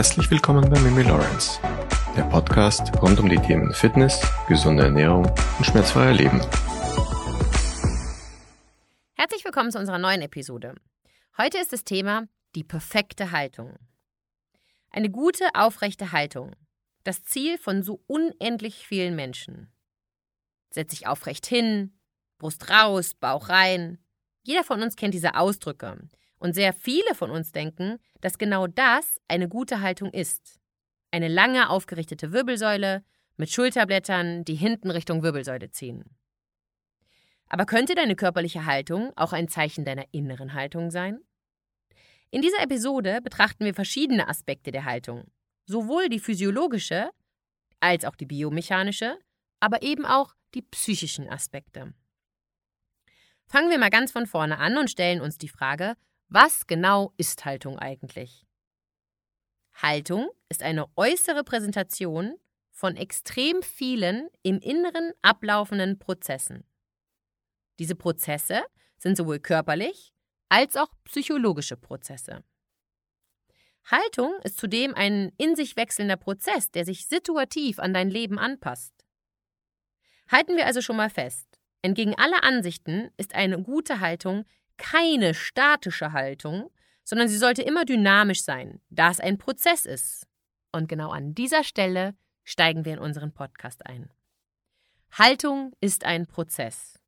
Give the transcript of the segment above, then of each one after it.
Herzlich willkommen bei Mimi Lawrence, der Podcast rund um die Themen Fitness, gesunde Ernährung und schmerzfreier Leben. Herzlich willkommen zu unserer neuen Episode. Heute ist das Thema die perfekte Haltung. Eine gute, aufrechte Haltung. Das Ziel von so unendlich vielen Menschen. Setz dich aufrecht hin, Brust raus, Bauch rein. Jeder von uns kennt diese Ausdrücke. Und sehr viele von uns denken, dass genau das eine gute Haltung ist. Eine lange aufgerichtete Wirbelsäule mit Schulterblättern, die hinten Richtung Wirbelsäule ziehen. Aber könnte deine körperliche Haltung auch ein Zeichen deiner inneren Haltung sein? In dieser Episode betrachten wir verschiedene Aspekte der Haltung, sowohl die physiologische als auch die biomechanische, aber eben auch die psychischen Aspekte. Fangen wir mal ganz von vorne an und stellen uns die Frage, was genau ist Haltung eigentlich? Haltung ist eine äußere Präsentation von extrem vielen im Inneren ablaufenden Prozessen. Diese Prozesse sind sowohl körperlich als auch psychologische Prozesse. Haltung ist zudem ein in sich wechselnder Prozess, der sich situativ an dein Leben anpasst. Halten wir also schon mal fest, entgegen aller Ansichten ist eine gute Haltung keine statische Haltung, sondern sie sollte immer dynamisch sein, da es ein Prozess ist. Und genau an dieser Stelle steigen wir in unseren Podcast ein. Haltung ist ein Prozess.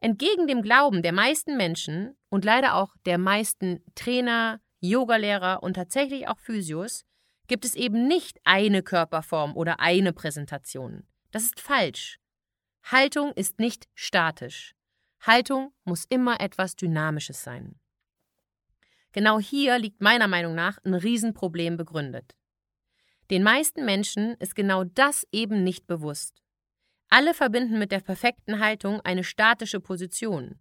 Entgegen dem Glauben der meisten Menschen und leider auch der meisten Trainer, Yogalehrer und tatsächlich auch Physios gibt es eben nicht eine Körperform oder eine Präsentation. Das ist falsch. Haltung ist nicht statisch. Haltung muss immer etwas Dynamisches sein. Genau hier liegt meiner Meinung nach ein Riesenproblem begründet. Den meisten Menschen ist genau das eben nicht bewusst. Alle verbinden mit der perfekten Haltung eine statische Position.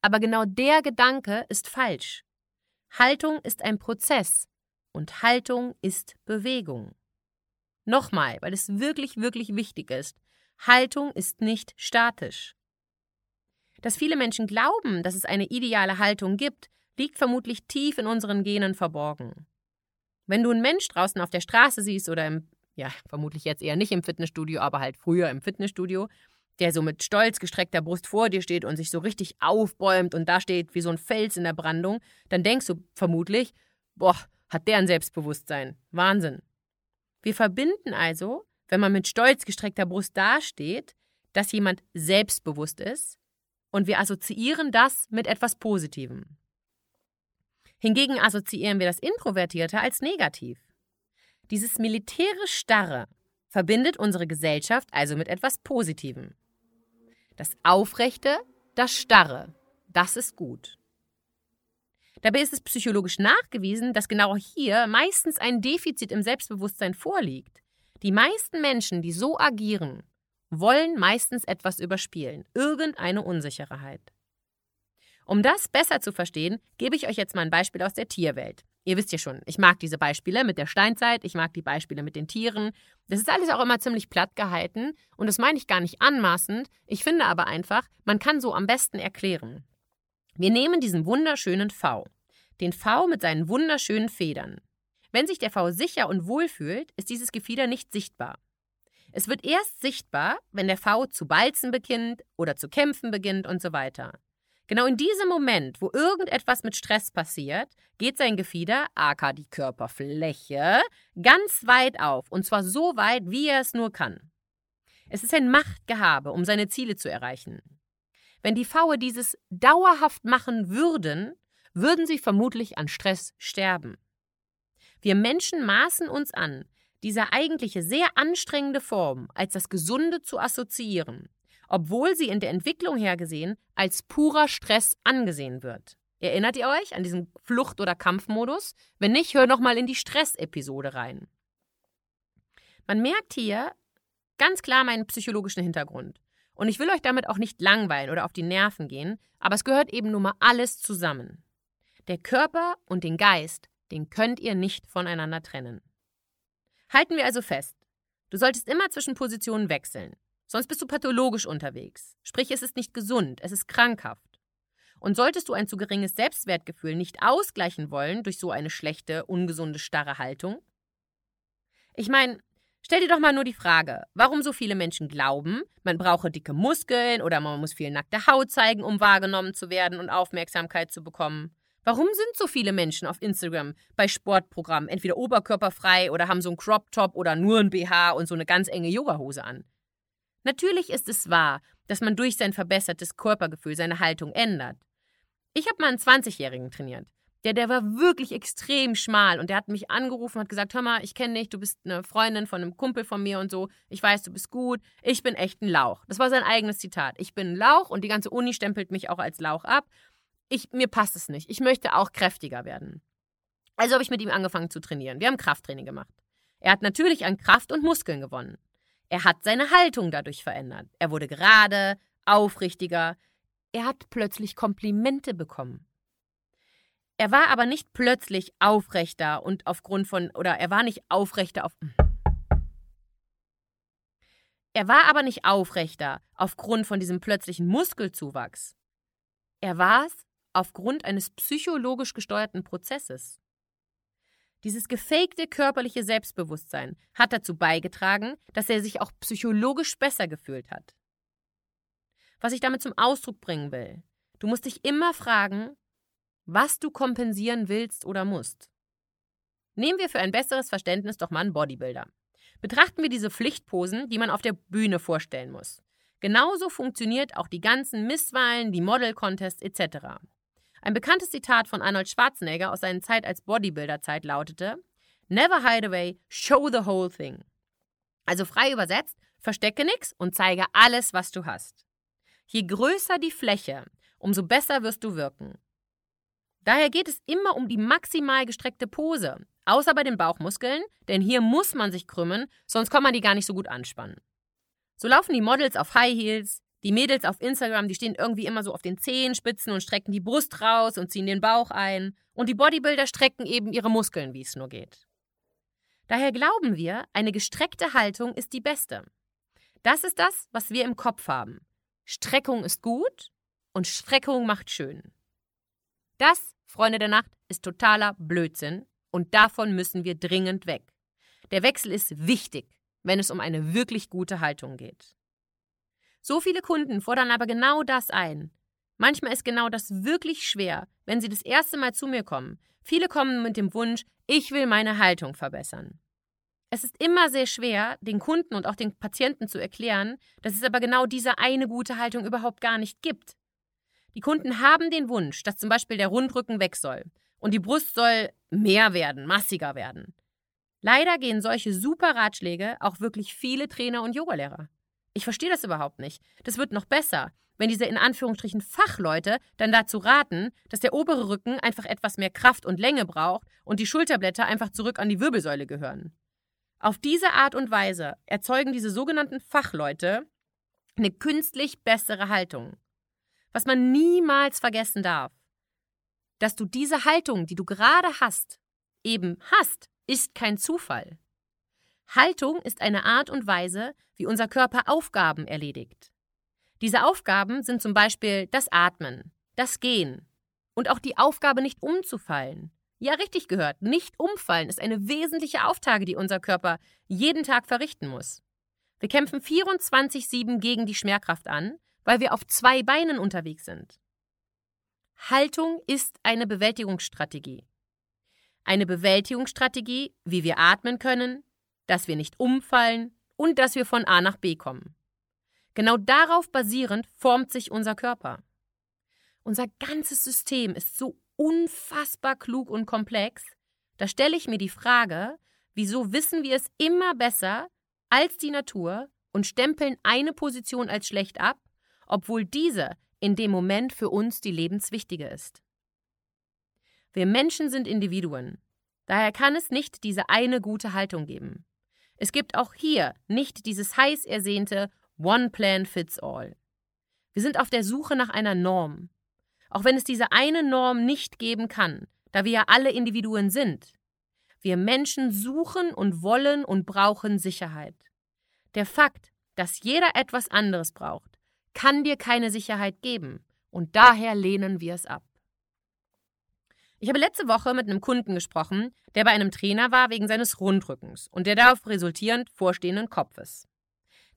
Aber genau der Gedanke ist falsch. Haltung ist ein Prozess und Haltung ist Bewegung. Nochmal, weil es wirklich, wirklich wichtig ist. Haltung ist nicht statisch. Dass viele Menschen glauben, dass es eine ideale Haltung gibt, liegt vermutlich tief in unseren Genen verborgen. Wenn du einen Mensch draußen auf der Straße siehst oder im, ja, vermutlich jetzt eher nicht im Fitnessstudio, aber halt früher im Fitnessstudio, der so mit stolz gestreckter Brust vor dir steht und sich so richtig aufbäumt und da steht wie so ein Fels in der Brandung, dann denkst du vermutlich, boah, hat der ein Selbstbewusstsein. Wahnsinn. Wir verbinden also, wenn man mit stolz gestreckter Brust dasteht, dass jemand selbstbewusst ist, und wir assoziieren das mit etwas Positivem. Hingegen assoziieren wir das Introvertierte als negativ. Dieses militärisch Starre verbindet unsere Gesellschaft also mit etwas Positivem. Das Aufrechte, das Starre, das ist gut. Dabei ist es psychologisch nachgewiesen, dass genau hier meistens ein Defizit im Selbstbewusstsein vorliegt. Die meisten Menschen, die so agieren, wollen meistens etwas überspielen, irgendeine Unsicherheit. Um das besser zu verstehen, gebe ich euch jetzt mal ein Beispiel aus der Tierwelt. Ihr wisst ja schon, ich mag diese Beispiele mit der Steinzeit, ich mag die Beispiele mit den Tieren. Das ist alles auch immer ziemlich platt gehalten und das meine ich gar nicht anmaßend. Ich finde aber einfach, man kann so am besten erklären. Wir nehmen diesen wunderschönen V. Den V mit seinen wunderschönen Federn. Wenn sich der V sicher und wohl fühlt, ist dieses Gefieder nicht sichtbar. Es wird erst sichtbar, wenn der V zu balzen beginnt oder zu kämpfen beginnt und so weiter. Genau in diesem Moment, wo irgendetwas mit Stress passiert, geht sein Gefieder, aka die Körperfläche, ganz weit auf, und zwar so weit, wie er es nur kann. Es ist ein Machtgehabe, um seine Ziele zu erreichen. Wenn die Faue dieses dauerhaft machen würden, würden sie vermutlich an Stress sterben. Wir Menschen maßen uns an, diese eigentliche sehr anstrengende Form als das Gesunde zu assoziieren, obwohl sie in der Entwicklung her gesehen als purer Stress angesehen wird. Erinnert ihr euch an diesen Flucht- oder Kampfmodus? Wenn nicht, hör noch mal in die Stress-Episode rein. Man merkt hier ganz klar meinen psychologischen Hintergrund. Und ich will euch damit auch nicht langweilen oder auf die Nerven gehen, aber es gehört eben nun mal alles zusammen. Der Körper und den Geist, den könnt ihr nicht voneinander trennen. Halten wir also fest. Du solltest immer zwischen Positionen wechseln. Sonst bist du pathologisch unterwegs. Sprich, es ist nicht gesund, es ist krankhaft. Und solltest du ein zu geringes Selbstwertgefühl nicht ausgleichen wollen durch so eine schlechte, ungesunde, starre Haltung, Ich meine, stell dir doch mal nur die Frage, warum so viele Menschen glauben, man brauche dicke Muskeln oder man muss viel nackte Haut zeigen, um wahrgenommen zu werden und Aufmerksamkeit zu bekommen. Warum sind so viele Menschen auf Instagram bei Sportprogrammen entweder oberkörperfrei oder haben so einen Crop Top oder nur ein BH und so eine ganz enge Yogahose an? Natürlich ist es wahr, dass man durch sein verbessertes Körpergefühl seine Haltung ändert. Ich habe mal einen 20-Jährigen trainiert. Der, der war wirklich extrem schmal und der hat mich angerufen und hat gesagt, hör mal, ich kenne dich, du bist eine Freundin von einem Kumpel von mir und so, ich weiß, du bist gut, ich bin echt ein Lauch. Das war sein eigenes Zitat. Ich bin ein Lauch und die ganze Uni stempelt mich auch als Lauch ab. Ich, mir passt es nicht. Ich möchte auch kräftiger werden. Also habe ich mit ihm angefangen zu trainieren. Wir haben Krafttraining gemacht. Er hat natürlich an Kraft und Muskeln gewonnen. Er hat seine Haltung dadurch verändert. Er wurde gerade, aufrichtiger. Er hat plötzlich Komplimente bekommen. Er war aber nicht plötzlich aufrechter und aufgrund von, oder er war nicht aufrechter auf. Er war aber nicht aufrechter aufgrund von diesem plötzlichen Muskelzuwachs. Er war es aufgrund eines psychologisch gesteuerten Prozesses. Dieses gefakte körperliche Selbstbewusstsein hat dazu beigetragen, dass er sich auch psychologisch besser gefühlt hat. Was ich damit zum Ausdruck bringen will, du musst dich immer fragen, was du kompensieren willst oder musst. Nehmen wir für ein besseres Verständnis doch mal einen Bodybuilder. Betrachten wir diese Pflichtposen, die man auf der Bühne vorstellen muss. Genauso funktioniert auch die ganzen Misswahlen, die Model-Contests etc. Ein bekanntes Zitat von Arnold Schwarzenegger aus seiner Zeit als Bodybuilder-Zeit lautete: Never hide away, show the whole thing. Also frei übersetzt, verstecke nichts und zeige alles, was du hast. Je größer die Fläche, umso besser wirst du wirken. Daher geht es immer um die maximal gestreckte Pose, außer bei den Bauchmuskeln, denn hier muss man sich krümmen, sonst kann man die gar nicht so gut anspannen. So laufen die Models auf High Heels, die Mädels auf Instagram, die stehen irgendwie immer so auf den Zehenspitzen und strecken die Brust raus und ziehen den Bauch ein, und die Bodybuilder strecken eben ihre Muskeln, wie es nur geht. Daher glauben wir, eine gestreckte Haltung ist die beste. Das ist das, was wir im Kopf haben. Streckung ist gut und Streckung macht schön. Das Freunde der Nacht, ist totaler Blödsinn und davon müssen wir dringend weg. Der Wechsel ist wichtig, wenn es um eine wirklich gute Haltung geht. So viele Kunden fordern aber genau das ein. Manchmal ist genau das wirklich schwer, wenn sie das erste Mal zu mir kommen. Viele kommen mit dem Wunsch, ich will meine Haltung verbessern. Es ist immer sehr schwer, den Kunden und auch den Patienten zu erklären, dass es aber genau diese eine gute Haltung überhaupt gar nicht gibt. Die Kunden haben den Wunsch, dass zum Beispiel der Rundrücken weg soll und die Brust soll mehr werden, massiger werden. Leider gehen solche super Ratschläge auch wirklich viele Trainer und Yogalehrer. Ich verstehe das überhaupt nicht. Das wird noch besser, wenn diese in Anführungsstrichen Fachleute dann dazu raten, dass der obere Rücken einfach etwas mehr Kraft und Länge braucht und die Schulterblätter einfach zurück an die Wirbelsäule gehören. Auf diese Art und Weise erzeugen diese sogenannten Fachleute eine künstlich bessere Haltung was man niemals vergessen darf. Dass du diese Haltung, die du gerade hast, eben hast, ist kein Zufall. Haltung ist eine Art und Weise, wie unser Körper Aufgaben erledigt. Diese Aufgaben sind zum Beispiel das Atmen, das Gehen und auch die Aufgabe, nicht umzufallen. Ja, richtig gehört, nicht umfallen ist eine wesentliche Aufgabe, die unser Körper jeden Tag verrichten muss. Wir kämpfen 24-7 gegen die Schmerkraft an, weil wir auf zwei Beinen unterwegs sind. Haltung ist eine Bewältigungsstrategie. Eine Bewältigungsstrategie, wie wir atmen können, dass wir nicht umfallen und dass wir von A nach B kommen. Genau darauf basierend formt sich unser Körper. Unser ganzes System ist so unfassbar klug und komplex, da stelle ich mir die Frage, wieso wissen wir es immer besser als die Natur und stempeln eine Position als schlecht ab obwohl diese in dem Moment für uns die lebenswichtige ist. Wir Menschen sind Individuen. Daher kann es nicht diese eine gute Haltung geben. Es gibt auch hier nicht dieses heiß ersehnte One Plan Fits All. Wir sind auf der Suche nach einer Norm. Auch wenn es diese eine Norm nicht geben kann, da wir ja alle Individuen sind. Wir Menschen suchen und wollen und brauchen Sicherheit. Der Fakt, dass jeder etwas anderes braucht, kann dir keine Sicherheit geben, und daher lehnen wir es ab. Ich habe letzte Woche mit einem Kunden gesprochen, der bei einem Trainer war wegen seines Rundrückens und der darauf resultierend vorstehenden Kopfes.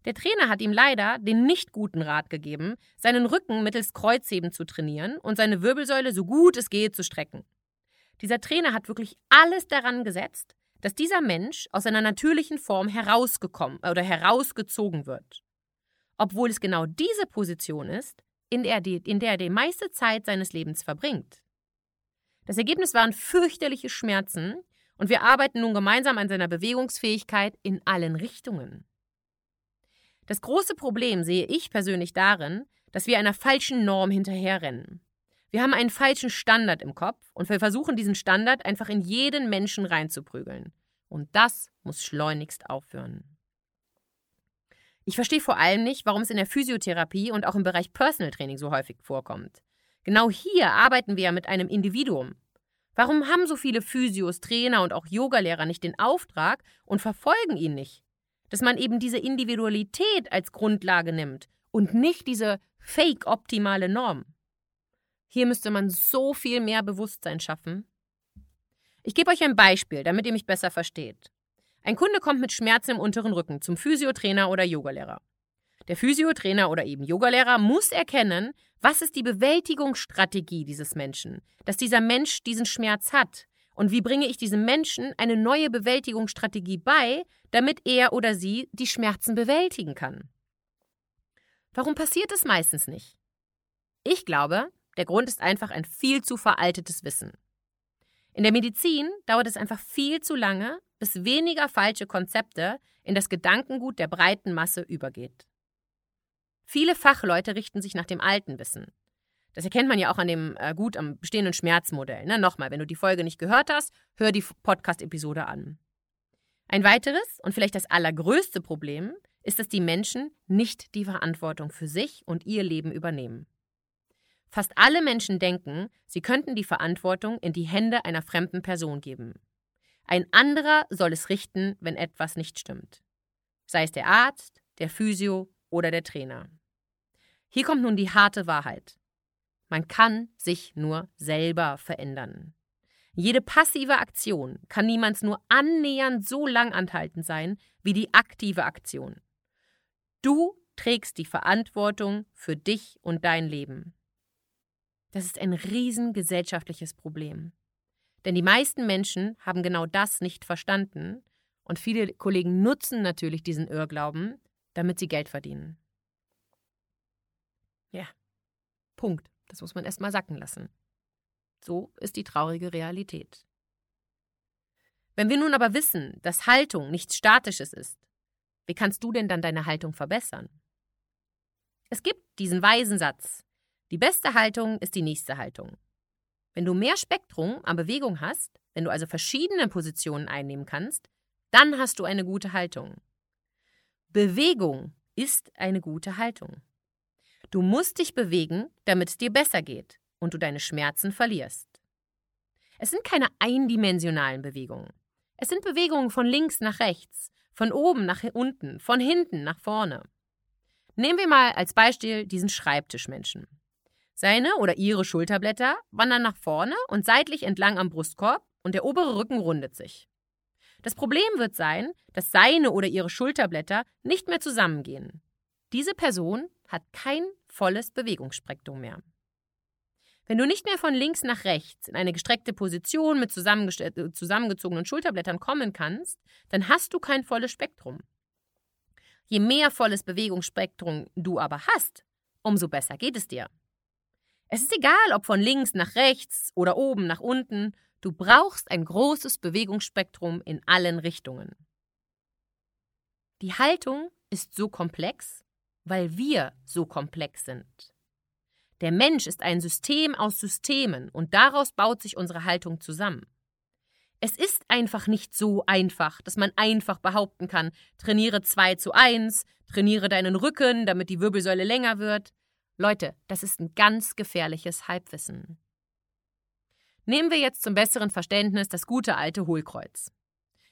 Der Trainer hat ihm leider den nicht guten Rat gegeben, seinen Rücken mittels Kreuzheben zu trainieren und seine Wirbelsäule so gut es geht zu strecken. Dieser Trainer hat wirklich alles daran gesetzt, dass dieser Mensch aus seiner natürlichen Form herausgekommen oder herausgezogen wird. Obwohl es genau diese Position ist, in der, die, in der er die meiste Zeit seines Lebens verbringt. Das Ergebnis waren fürchterliche Schmerzen und wir arbeiten nun gemeinsam an seiner Bewegungsfähigkeit in allen Richtungen. Das große Problem sehe ich persönlich darin, dass wir einer falschen Norm hinterherrennen. Wir haben einen falschen Standard im Kopf und wir versuchen diesen Standard einfach in jeden Menschen reinzuprügeln. Und das muss schleunigst aufhören. Ich verstehe vor allem nicht, warum es in der Physiotherapie und auch im Bereich Personal Training so häufig vorkommt. Genau hier arbeiten wir ja mit einem Individuum. Warum haben so viele Physios, Trainer und auch Yogalehrer nicht den Auftrag und verfolgen ihn nicht? Dass man eben diese Individualität als Grundlage nimmt und nicht diese fake-optimale Norm. Hier müsste man so viel mehr Bewusstsein schaffen. Ich gebe euch ein Beispiel, damit ihr mich besser versteht. Ein Kunde kommt mit Schmerzen im unteren Rücken zum Physiotrainer oder Yogalehrer. Der Physiotrainer oder eben Yogalehrer muss erkennen, was ist die Bewältigungsstrategie dieses Menschen, dass dieser Mensch diesen Schmerz hat und wie bringe ich diesem Menschen eine neue Bewältigungsstrategie bei, damit er oder sie die Schmerzen bewältigen kann. Warum passiert es meistens nicht? Ich glaube, der Grund ist einfach ein viel zu veraltetes Wissen. In der Medizin dauert es einfach viel zu lange, bis weniger falsche Konzepte in das Gedankengut der breiten Masse übergeht. Viele Fachleute richten sich nach dem alten Wissen. Das erkennt man ja auch an dem äh, gut am bestehenden Schmerzmodell. Ne? Nochmal, wenn du die Folge nicht gehört hast, hör die Podcast-Episode an. Ein weiteres und vielleicht das allergrößte Problem ist, dass die Menschen nicht die Verantwortung für sich und ihr Leben übernehmen. Fast alle Menschen denken, sie könnten die Verantwortung in die Hände einer fremden Person geben. Ein anderer soll es richten, wenn etwas nicht stimmt. Sei es der Arzt, der Physio oder der Trainer. Hier kommt nun die harte Wahrheit. Man kann sich nur selber verändern. Jede passive Aktion kann niemals nur annähernd so lang anhaltend sein wie die aktive Aktion. Du trägst die Verantwortung für dich und dein Leben. Das ist ein riesengesellschaftliches Problem. Denn die meisten Menschen haben genau das nicht verstanden und viele Kollegen nutzen natürlich diesen Irrglauben, damit sie Geld verdienen. Ja, Punkt. Das muss man erst mal sacken lassen. So ist die traurige Realität. Wenn wir nun aber wissen, dass Haltung nichts Statisches ist, wie kannst du denn dann deine Haltung verbessern? Es gibt diesen weisen Satz, die beste Haltung ist die nächste Haltung. Wenn du mehr Spektrum an Bewegung hast, wenn du also verschiedene Positionen einnehmen kannst, dann hast du eine gute Haltung. Bewegung ist eine gute Haltung. Du musst dich bewegen, damit es dir besser geht und du deine Schmerzen verlierst. Es sind keine eindimensionalen Bewegungen. Es sind Bewegungen von links nach rechts, von oben nach unten, von hinten nach vorne. Nehmen wir mal als Beispiel diesen Schreibtischmenschen. Seine oder ihre Schulterblätter wandern nach vorne und seitlich entlang am Brustkorb und der obere Rücken rundet sich. Das Problem wird sein, dass seine oder ihre Schulterblätter nicht mehr zusammengehen. Diese Person hat kein volles Bewegungsspektrum mehr. Wenn du nicht mehr von links nach rechts in eine gestreckte Position mit äh, zusammengezogenen Schulterblättern kommen kannst, dann hast du kein volles Spektrum. Je mehr volles Bewegungsspektrum du aber hast, umso besser geht es dir. Es ist egal, ob von links nach rechts oder oben nach unten, du brauchst ein großes Bewegungsspektrum in allen Richtungen. Die Haltung ist so komplex, weil wir so komplex sind. Der Mensch ist ein System aus Systemen und daraus baut sich unsere Haltung zusammen. Es ist einfach nicht so einfach, dass man einfach behaupten kann, trainiere 2 zu 1, trainiere deinen Rücken, damit die Wirbelsäule länger wird. Leute, das ist ein ganz gefährliches Halbwissen. Nehmen wir jetzt zum besseren Verständnis das gute alte Hohlkreuz.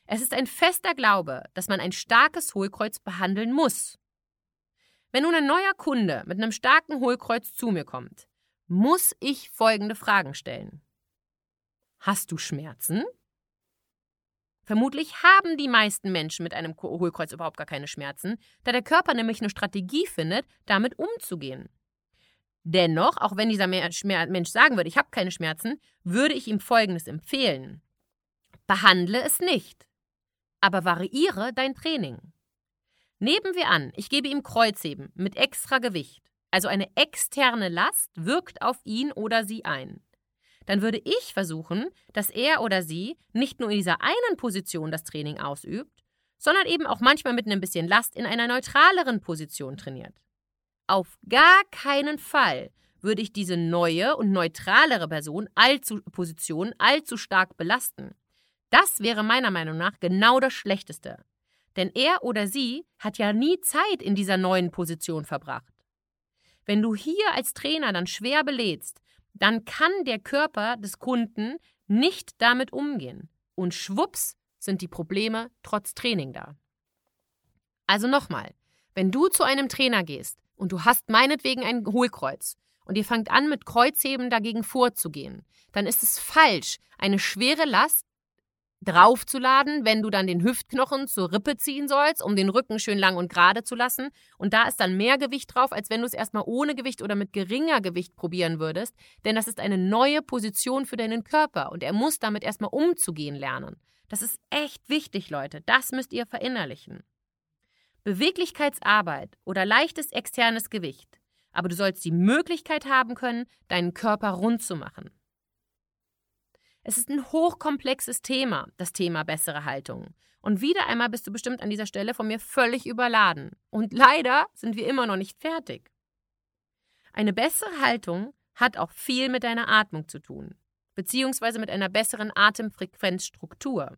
Es ist ein fester Glaube, dass man ein starkes Hohlkreuz behandeln muss. Wenn nun ein neuer Kunde mit einem starken Hohlkreuz zu mir kommt, muss ich folgende Fragen stellen. Hast du Schmerzen? Vermutlich haben die meisten Menschen mit einem Hohlkreuz überhaupt gar keine Schmerzen, da der Körper nämlich eine Strategie findet, damit umzugehen. Dennoch, auch wenn dieser Mensch sagen würde, ich habe keine Schmerzen, würde ich ihm Folgendes empfehlen. Behandle es nicht, aber variiere dein Training. Nehmen wir an, ich gebe ihm Kreuzheben mit extra Gewicht, also eine externe Last wirkt auf ihn oder sie ein. Dann würde ich versuchen, dass er oder sie nicht nur in dieser einen Position das Training ausübt, sondern eben auch manchmal mit ein bisschen Last in einer neutraleren Position trainiert. Auf gar keinen Fall würde ich diese neue und neutralere Person allzu, Position allzu stark belasten. Das wäre meiner Meinung nach genau das Schlechteste. Denn er oder sie hat ja nie Zeit in dieser neuen Position verbracht. Wenn du hier als Trainer dann schwer belädst, dann kann der Körper des Kunden nicht damit umgehen. Und schwupps sind die Probleme trotz Training da. Also nochmal, wenn du zu einem Trainer gehst und du hast meinetwegen ein Hohlkreuz und ihr fangt an, mit Kreuzheben dagegen vorzugehen, dann ist es falsch, eine schwere Last draufzuladen, wenn du dann den Hüftknochen zur Rippe ziehen sollst, um den Rücken schön lang und gerade zu lassen. Und da ist dann mehr Gewicht drauf, als wenn du es erstmal ohne Gewicht oder mit geringer Gewicht probieren würdest. Denn das ist eine neue Position für deinen Körper und er muss damit erstmal umzugehen lernen. Das ist echt wichtig, Leute. Das müsst ihr verinnerlichen. Beweglichkeitsarbeit oder leichtes externes Gewicht. Aber du sollst die Möglichkeit haben können, deinen Körper rund zu machen. Es ist ein hochkomplexes Thema, das Thema bessere Haltung. Und wieder einmal bist du bestimmt an dieser Stelle von mir völlig überladen. Und leider sind wir immer noch nicht fertig. Eine bessere Haltung hat auch viel mit deiner Atmung zu tun, beziehungsweise mit einer besseren Atemfrequenzstruktur.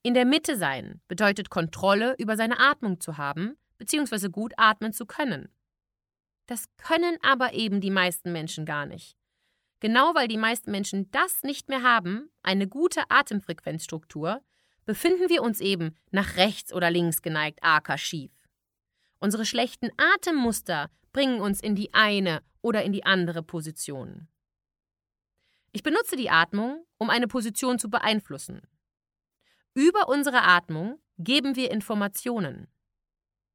In der Mitte sein bedeutet Kontrolle über seine Atmung zu haben, beziehungsweise gut atmen zu können. Das können aber eben die meisten Menschen gar nicht. Genau weil die meisten Menschen das nicht mehr haben, eine gute Atemfrequenzstruktur, befinden wir uns eben nach rechts oder links geneigt, aka schief. Unsere schlechten Atemmuster bringen uns in die eine oder in die andere Position. Ich benutze die Atmung, um eine Position zu beeinflussen. Über unsere Atmung geben wir Informationen.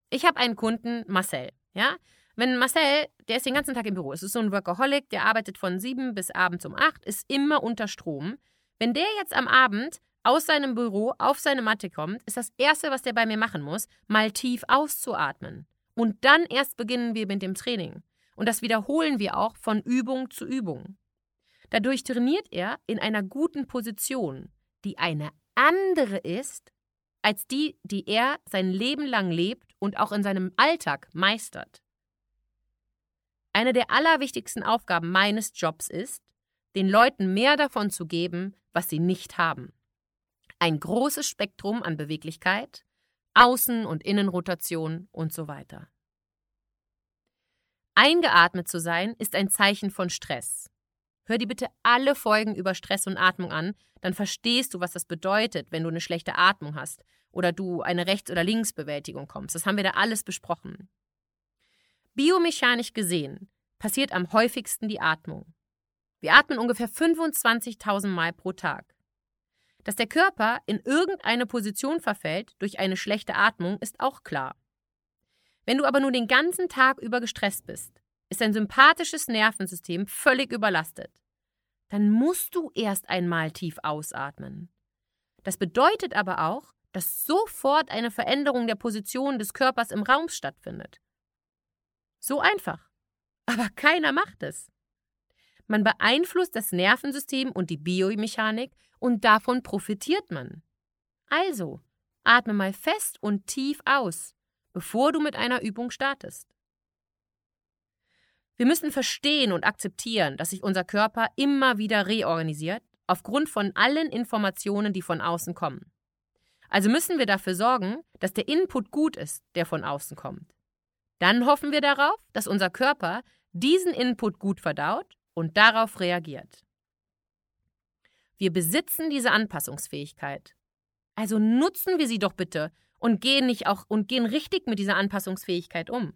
Ich habe einen Kunden, Marcel, ja, wenn Marcel, der ist den ganzen Tag im Büro, es ist so ein Workaholic, der arbeitet von sieben bis abends um acht, ist immer unter Strom. Wenn der jetzt am Abend aus seinem Büro auf seine Matte kommt, ist das Erste, was der bei mir machen muss, mal tief auszuatmen. Und dann erst beginnen wir mit dem Training. Und das wiederholen wir auch von Übung zu Übung. Dadurch trainiert er in einer guten Position, die eine andere ist als die, die er sein Leben lang lebt und auch in seinem Alltag meistert. Eine der allerwichtigsten Aufgaben meines Jobs ist, den Leuten mehr davon zu geben, was sie nicht haben. Ein großes Spektrum an Beweglichkeit, Außen- und Innenrotation und so weiter. Eingeatmet zu sein ist ein Zeichen von Stress. Hör dir bitte alle Folgen über Stress und Atmung an, dann verstehst du, was das bedeutet, wenn du eine schlechte Atmung hast oder du eine Rechts- oder Linksbewältigung kommst. Das haben wir da alles besprochen. Biomechanisch gesehen passiert am häufigsten die Atmung. Wir atmen ungefähr 25.000 Mal pro Tag. Dass der Körper in irgendeine Position verfällt durch eine schlechte Atmung, ist auch klar. Wenn du aber nur den ganzen Tag über gestresst bist, ist dein sympathisches Nervensystem völlig überlastet. Dann musst du erst einmal tief ausatmen. Das bedeutet aber auch, dass sofort eine Veränderung der Position des Körpers im Raum stattfindet. So einfach. Aber keiner macht es. Man beeinflusst das Nervensystem und die Biomechanik und davon profitiert man. Also, atme mal fest und tief aus, bevor du mit einer Übung startest. Wir müssen verstehen und akzeptieren, dass sich unser Körper immer wieder reorganisiert, aufgrund von allen Informationen, die von außen kommen. Also müssen wir dafür sorgen, dass der Input gut ist, der von außen kommt. Dann hoffen wir darauf, dass unser Körper diesen Input gut verdaut und darauf reagiert. Wir besitzen diese Anpassungsfähigkeit. Also nutzen wir sie doch bitte und gehen nicht auch und gehen richtig mit dieser Anpassungsfähigkeit um.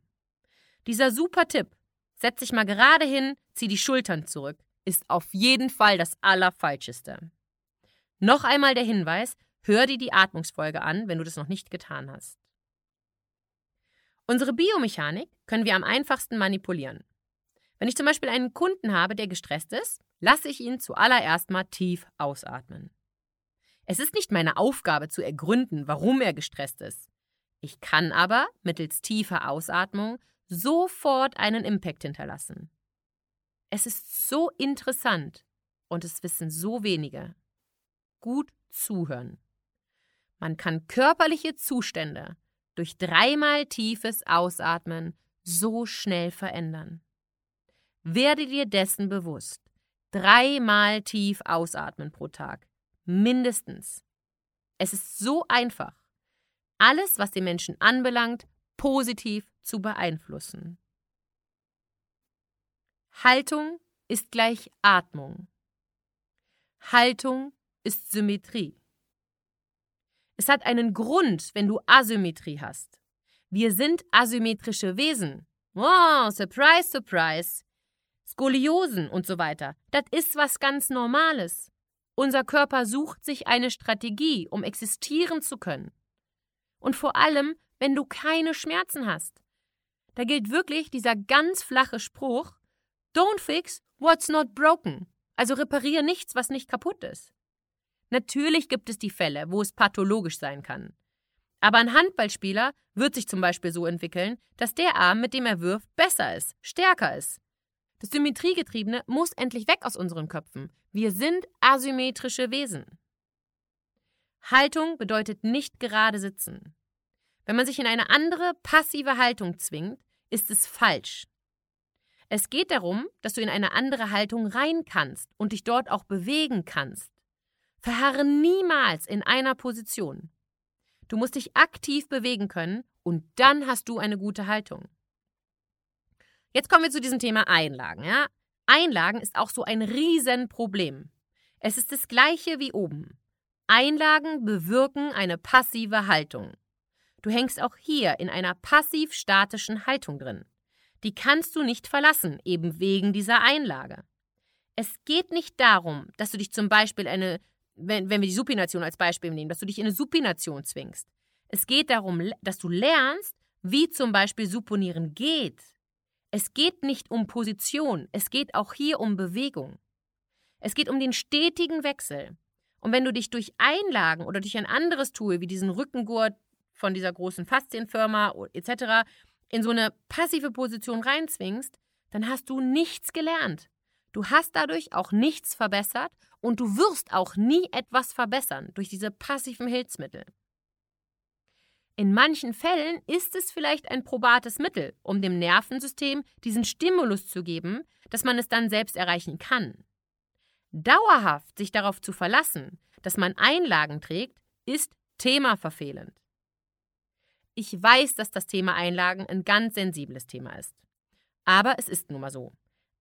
Dieser super Tipp, setz dich mal gerade hin, zieh die Schultern zurück, ist auf jeden Fall das Allerfalscheste. Noch einmal der Hinweis, hör dir die Atmungsfolge an, wenn du das noch nicht getan hast. Unsere Biomechanik können wir am einfachsten manipulieren. Wenn ich zum Beispiel einen Kunden habe, der gestresst ist, lasse ich ihn zuallererst mal tief ausatmen. Es ist nicht meine Aufgabe zu ergründen, warum er gestresst ist. Ich kann aber mittels tiefer Ausatmung sofort einen Impact hinterlassen. Es ist so interessant und es wissen so wenige. Gut zuhören. Man kann körperliche Zustände durch dreimal tiefes Ausatmen so schnell verändern. Werde dir dessen bewusst. Dreimal tief ausatmen pro Tag. Mindestens. Es ist so einfach, alles, was den Menschen anbelangt, positiv zu beeinflussen. Haltung ist gleich Atmung. Haltung ist Symmetrie. Es hat einen Grund, wenn du Asymmetrie hast. Wir sind asymmetrische Wesen. Oh, surprise, surprise. Skoliosen und so weiter. Das ist was ganz Normales. Unser Körper sucht sich eine Strategie, um existieren zu können. Und vor allem, wenn du keine Schmerzen hast. Da gilt wirklich dieser ganz flache Spruch, Don't fix what's not broken. Also repariere nichts, was nicht kaputt ist. Natürlich gibt es die Fälle, wo es pathologisch sein kann. Aber ein Handballspieler wird sich zum Beispiel so entwickeln, dass der Arm, mit dem er wirft, besser ist, stärker ist. Das Symmetriegetriebene muss endlich weg aus unseren Köpfen. Wir sind asymmetrische Wesen. Haltung bedeutet nicht gerade sitzen. Wenn man sich in eine andere passive Haltung zwingt, ist es falsch. Es geht darum, dass du in eine andere Haltung rein kannst und dich dort auch bewegen kannst. Verharre niemals in einer Position. Du musst dich aktiv bewegen können und dann hast du eine gute Haltung. Jetzt kommen wir zu diesem Thema Einlagen. Ja? Einlagen ist auch so ein Riesenproblem. Es ist das gleiche wie oben. Einlagen bewirken eine passive Haltung. Du hängst auch hier in einer passiv-statischen Haltung drin. Die kannst du nicht verlassen, eben wegen dieser Einlage. Es geht nicht darum, dass du dich zum Beispiel eine, wenn, wenn wir die Supination als Beispiel nehmen, dass du dich in eine Supination zwingst. Es geht darum, dass du lernst, wie zum Beispiel Supponieren geht. Es geht nicht um Position, es geht auch hier um Bewegung. Es geht um den stetigen Wechsel. Und wenn du dich durch Einlagen oder durch ein anderes Tool wie diesen Rückengurt von dieser großen Faszienfirma etc in so eine passive Position reinzwingst, dann hast du nichts gelernt. Du hast dadurch auch nichts verbessert und du wirst auch nie etwas verbessern durch diese passiven Hilfsmittel. In manchen Fällen ist es vielleicht ein probates Mittel, um dem Nervensystem diesen Stimulus zu geben, dass man es dann selbst erreichen kann. Dauerhaft sich darauf zu verlassen, dass man Einlagen trägt, ist themaverfehlend. Ich weiß, dass das Thema Einlagen ein ganz sensibles Thema ist. Aber es ist nun mal so.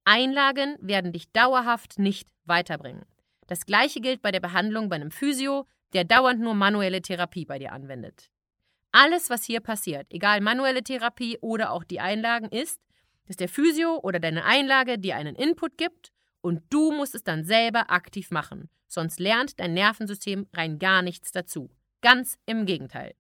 Einlagen werden dich dauerhaft nicht weiterbringen. Das gleiche gilt bei der Behandlung bei einem Physio, der dauernd nur manuelle Therapie bei dir anwendet. Alles, was hier passiert, egal manuelle Therapie oder auch die Einlagen, ist, dass der Physio oder deine Einlage dir einen Input gibt und du musst es dann selber aktiv machen. Sonst lernt dein Nervensystem rein gar nichts dazu. Ganz im Gegenteil.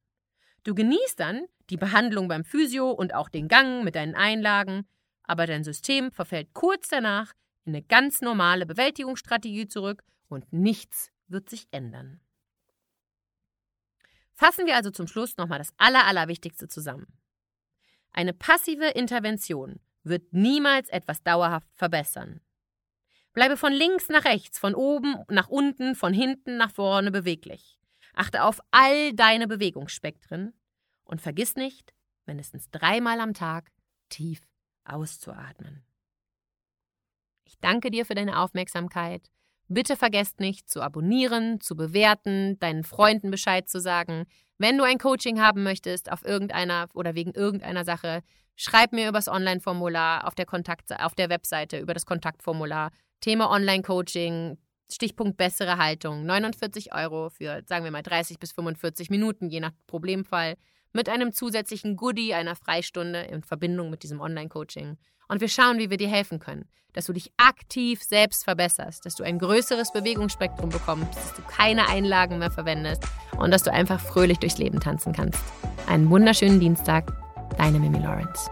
Du genießt dann die Behandlung beim Physio und auch den Gang mit deinen Einlagen, aber dein System verfällt kurz danach in eine ganz normale Bewältigungsstrategie zurück und nichts wird sich ändern. Fassen wir also zum Schluss nochmal das Aller, Allerwichtigste zusammen. Eine passive Intervention wird niemals etwas dauerhaft verbessern. Bleibe von links nach rechts, von oben nach unten, von hinten nach vorne beweglich. Achte auf all deine Bewegungsspektren und vergiss nicht, mindestens dreimal am Tag tief auszuatmen. Ich danke dir für deine Aufmerksamkeit. Bitte vergesst nicht zu abonnieren, zu bewerten, deinen Freunden Bescheid zu sagen. Wenn du ein Coaching haben möchtest auf irgendeiner oder wegen irgendeiner Sache, schreib mir übers Online-Formular auf der Kontakt auf der Webseite über das Kontaktformular. Thema Online-Coaching, Stichpunkt bessere Haltung. 49 Euro für, sagen wir mal, 30 bis 45 Minuten, je nach Problemfall mit einem zusätzlichen Goodie, einer Freistunde in Verbindung mit diesem Online-Coaching. Und wir schauen, wie wir dir helfen können, dass du dich aktiv selbst verbesserst, dass du ein größeres Bewegungsspektrum bekommst, dass du keine Einlagen mehr verwendest und dass du einfach fröhlich durchs Leben tanzen kannst. Einen wunderschönen Dienstag, deine Mimi Lawrence.